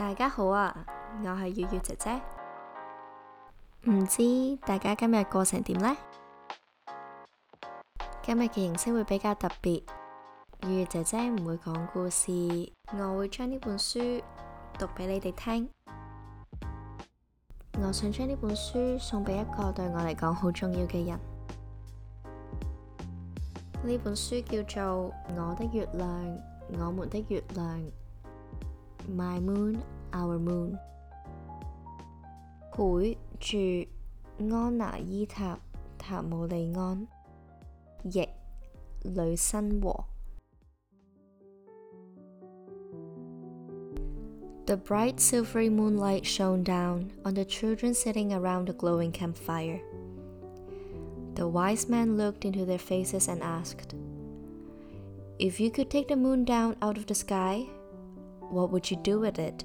大家好啊，我係月月姐姐。唔知大家今日過成點呢？今日嘅形式會比較特別，月月姐姐唔會講故事，我會將呢本書讀俾你哋聽。我想將呢本書送俾一個對我嚟講好重要嘅人。呢本書叫做《我的月亮，我們的月亮》，My Moon, Our Moon。绘着安娜伊塔塔姆利安，译吕新和。The bright silvery moonlight shone down on the children sitting around the glowing campfire. The wise man looked into their faces and asked, If you could take the moon down out of the sky, what would you do with it?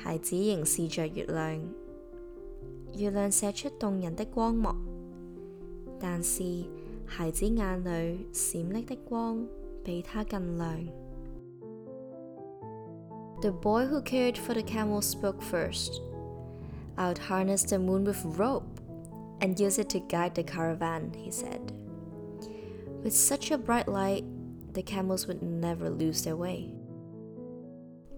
孩子凝视着月亮，月亮射出动人的光芒，但是孩子眼里闪烁的光比它更亮。The boy who cared for the camel spoke first. I'd harness the moon with rope and use it to guide the caravan, he said. With such a bright light, the camels would never lose their way.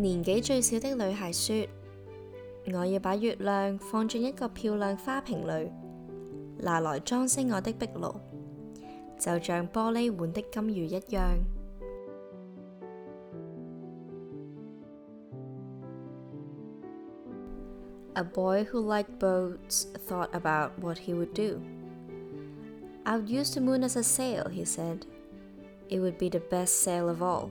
年紀最小的女孩說：我要把月亮放進一個漂亮花瓶裏，拿來裝飾我的壁爐，就像玻璃碗的金魚一樣。A boy who liked boats thought about what he would do. I would use the moon as a sail, he said. It would be the best sail of all.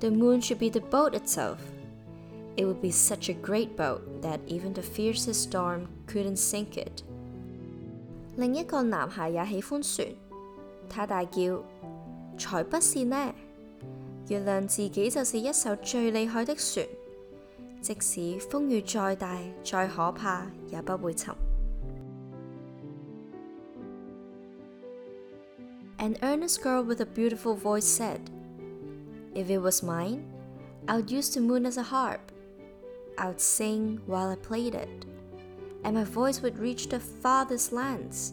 The moon should be the boat itself. It would be such a great boat that even the fiercest storm couldn't sink it. 另一个男孩也喜欢船，他大叫：才不是呢！月亮自己就是一艘最厉害的船，即使风雨再大、再可怕，也不会沉。An earnest girl with a beautiful voice said, If it was mine, I would use the moon as a harp. I would sing while I played it, and my voice would reach the farthest lands.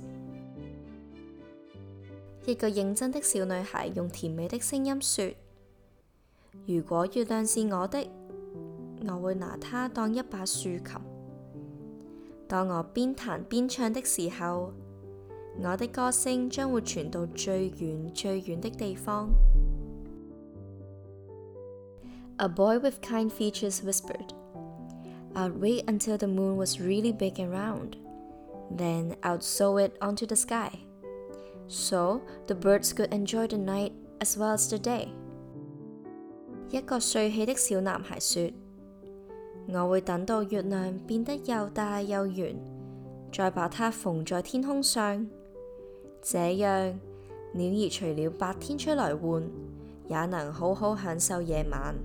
一个认真的小女孩用甜美的声音说：如果月亮是我的，我会拿它当一把竖琴。当我边弹边唱的时候，我的歌声将会传到最远最远的地方。 A boy with kind features whispered, I'd wait until the moon was really big and round. Then I'd sew it onto the sky, so the birds could enjoy the night as well as the day. 一个帅气的小男孩说：我会等到月亮变得又大又圆，再把它缝在天空上。这样，鸟儿除了白天出来玩，也能好好享受夜晚。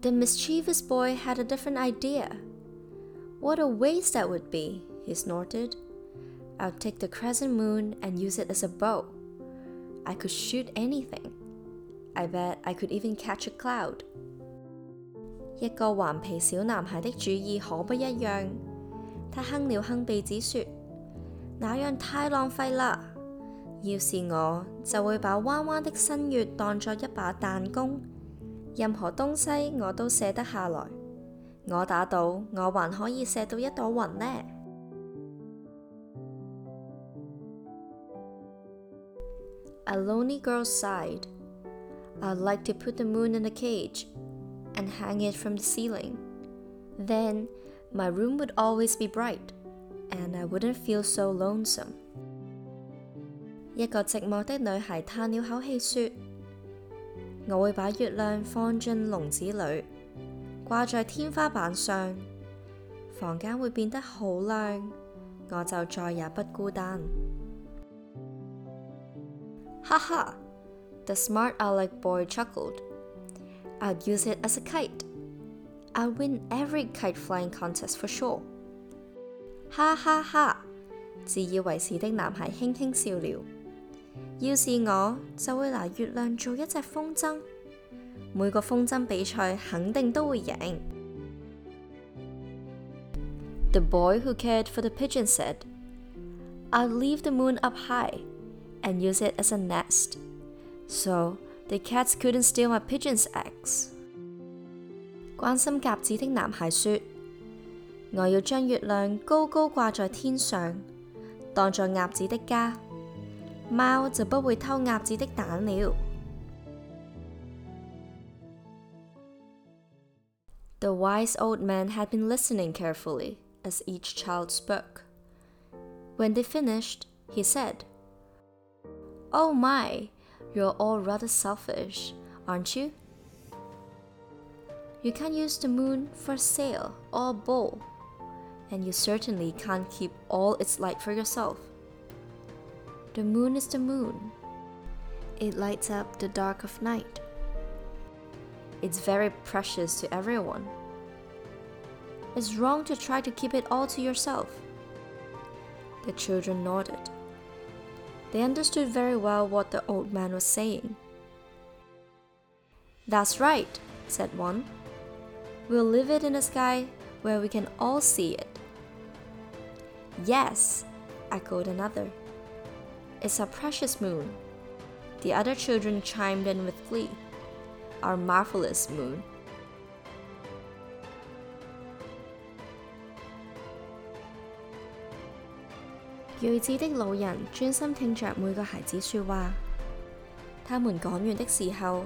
The mischievous boy had a different idea. What a waste that would be, he snorted. I'll take the crescent moon and use it as a bow. I could shoot anything. I bet I could even catch a cloud. 一个顽皮小男孩的主意可不一样。他哼了哼鼻子说：那样太浪费啦！要是我，就会把弯弯的新月当作一把弹弓， 任何东西我都射得下来。我打赌，我还可以射到一朵云呢。A lonely girl sighed. I'd like to put the moon in a cage and hang it from the ceiling. Then my room would always be bright, and I wouldn't feel so lonesome. 一个寂寞的女孩叹了口气说： 我會把月亮放進籠子裏，掛在天花板上，房間會變得好亮，我就再也不孤單。哈哈！The smart aleck boy chuckled. I'd use it as a kite. I'd win every kite flying contest for sure. 哈哈哈！自以為是的男孩輕輕笑了。 要是我，就會拿月亮做一隻風箏，每個風箏比賽肯定都會贏。The boy who cared for the pigeon said, "I'll leave the moon up high." and use it as a nest, so the cats couldn't steal my pigeon's eggs. 關心鴿子的男孩說：我要將月亮高高掛在天上，當作鴨子的家， 猫就不会偷鸭子的蛋了。The wise old man had been listening carefully as each child spoke. When they finished, he said, Oh my, you're all rather selfish, aren't you? You can't use the moon for a sail or a bow, and you certainly can't keep all its light for yourself. The moon is the moon. It lights up the dark of night. It's very precious to everyone. It's wrong to try to keep it all to yourself. The children nodded. They understood very well what the old man was saying. That's right, said one. We'll leave it in the sky where we can all see it. Yes, echoed another. It's our precious moon. The other children chimed in with glee. Our marvelous moon. 睿智的老人专心听着每个孩子说话。他们讲完的时候，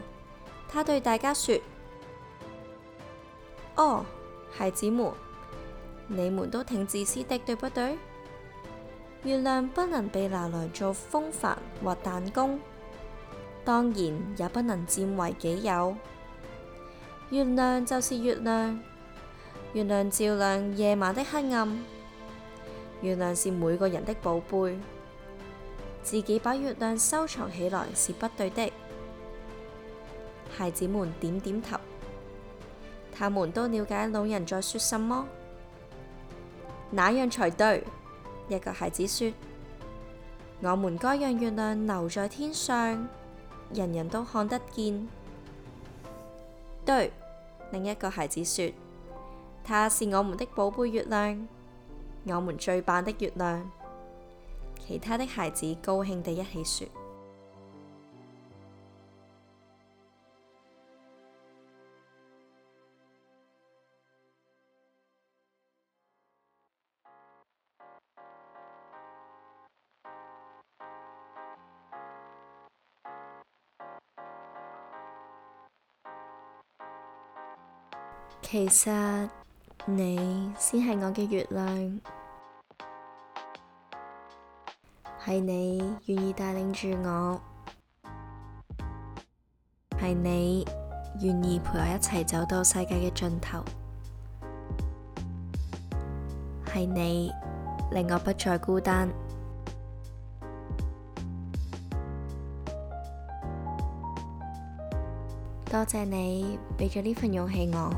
他对大家说：哦，孩子们，你们都挺自私的，对不对？ 月亮不能被拿來做風帆或彈弓，當然也不能佔為己有。月亮就是月亮，月亮照亮夜晚的黑暗。月亮是每個人的寶貝，自己把月亮收藏起來是不對的。孩子們點點頭，他們都了解老人在說什麼。那樣才對， 一個孩子說：我們該讓月亮留在天上，人人都看得見。對，另一個孩子說：它是我們的寶貝月亮。我們最棒的月亮，其他的孩子高興地一起說。 其實。你先係我嘅月亮，係你願意帶領住我，係你願意陪我一齊走到世界嘅盡頭，係你令我不再孤單。 多謝你俾咗呢份勇氣我，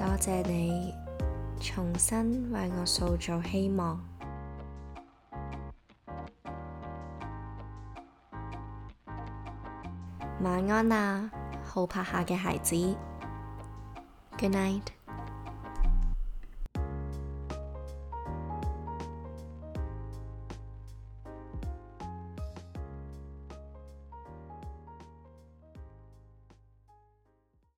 多謝你重新為我塑造希望。晚安啊，好拍下嘅孩子。Good night。